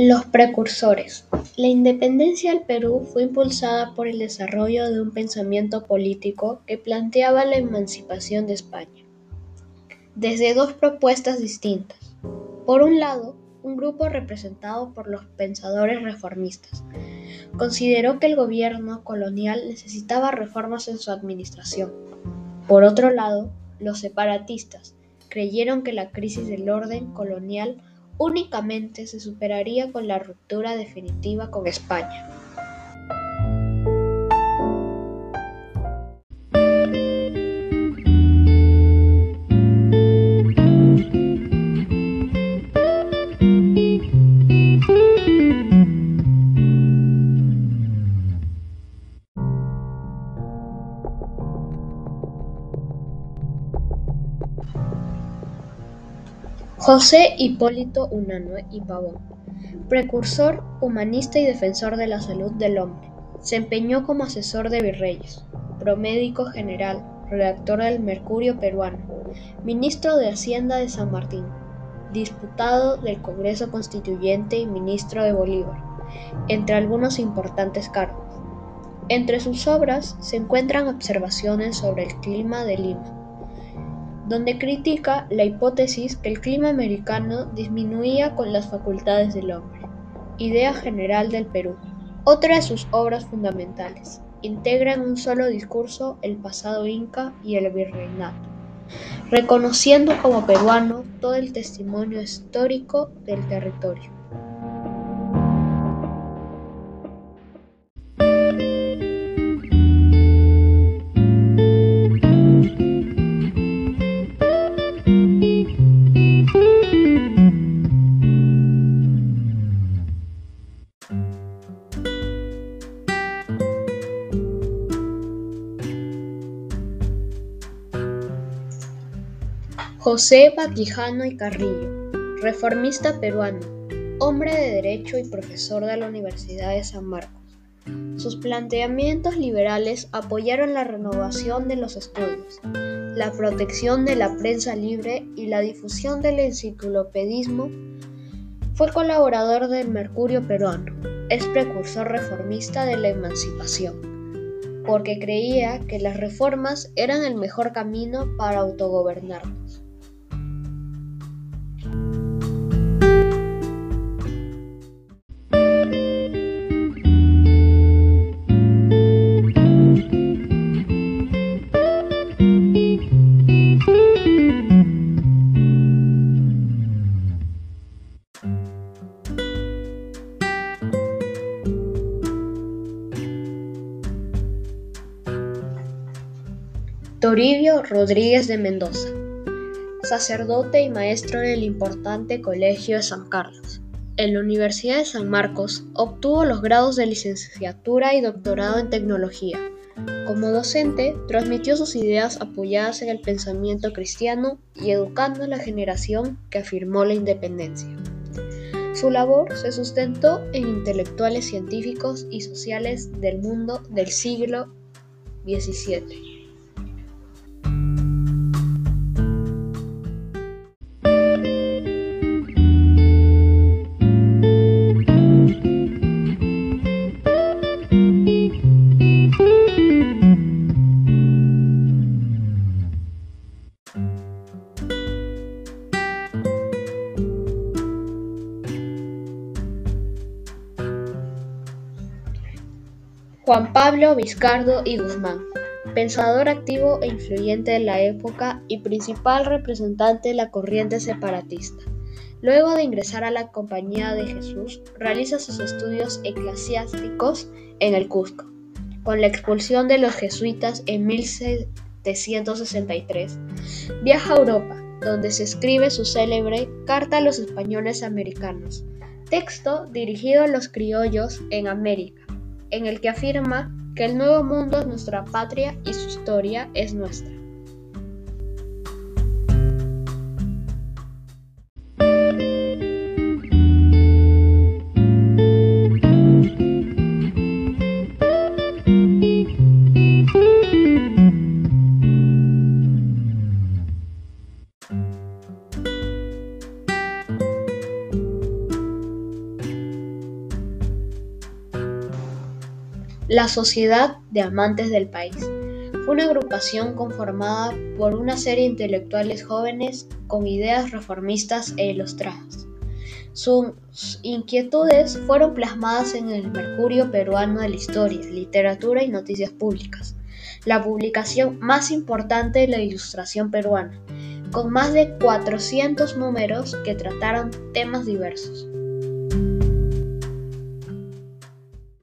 Los precursores. La independencia del Perú fue impulsada por el desarrollo de un pensamiento político que planteaba la emancipación de España, desde dos propuestas distintas. Por un lado, un grupo representado por los pensadores reformistas consideró que el gobierno colonial necesitaba reformas en su administración. Por otro lado, los separatistas creyeron que la crisis del orden colonial únicamente se superaría con la ruptura definitiva con España. José Hipólito Unanue y Pavón, precursor, humanista y defensor de la salud del hombre, se empeñó como asesor de virreyes, promédico general, redactor del Mercurio peruano, ministro de Hacienda de San Martín, diputado del Congreso Constituyente y ministro de Bolívar, entre algunos importantes cargos. Entre sus obras se encuentran observaciones sobre el clima de Lima, donde critica la hipótesis que el clima americano disminuía con las facultades del hombre, idea general del Perú. Otra de sus obras fundamentales, integra en un solo discurso el pasado inca y el virreinato, reconociendo como peruano todo el testimonio histórico del territorio. José Baquijano y Carrillo, reformista peruano, hombre de derecho y profesor de la Universidad de San Marcos. Sus planteamientos liberales apoyaron la renovación de los estudios, la protección de la prensa libre y la difusión del enciclopedismo. Fue colaborador del Mercurio peruano, es precursor reformista de la emancipación, porque creía que las reformas eran el mejor camino para autogobernarnos. Toribio Rodríguez de Mendoza, sacerdote y maestro en el importante Colegio de San Carlos. En la Universidad de San Marcos obtuvo los grados de licenciatura y doctorado en tecnología. Como docente, transmitió sus ideas apoyadas en el pensamiento cristiano y educando a la generación que afirmó la independencia. Su labor se sustentó en intelectuales científicos y sociales del mundo del siglo XVII. Juan Pablo Vizcardo y Guzmán, pensador activo e influyente de la época y principal representante de la corriente separatista. Luego de ingresar a la Compañía de Jesús, realiza sus estudios eclesiásticos en el Cusco. Con la expulsión de los jesuitas en 1763, viaja a Europa, donde se escribe su célebre Carta a los españoles americanos, texto dirigido a los criollos en América en el que afirma que el Nuevo Mundo es nuestra patria y su historia es nuestra. La Sociedad de Amantes del País fue una agrupación conformada por una serie de intelectuales jóvenes con ideas reformistas e ilustradas. Sus inquietudes fueron plasmadas en el Mercurio Peruano de la Historia, Literatura y Noticias Públicas, la publicación más importante de la ilustración peruana, con más de 400 números que trataron temas diversos.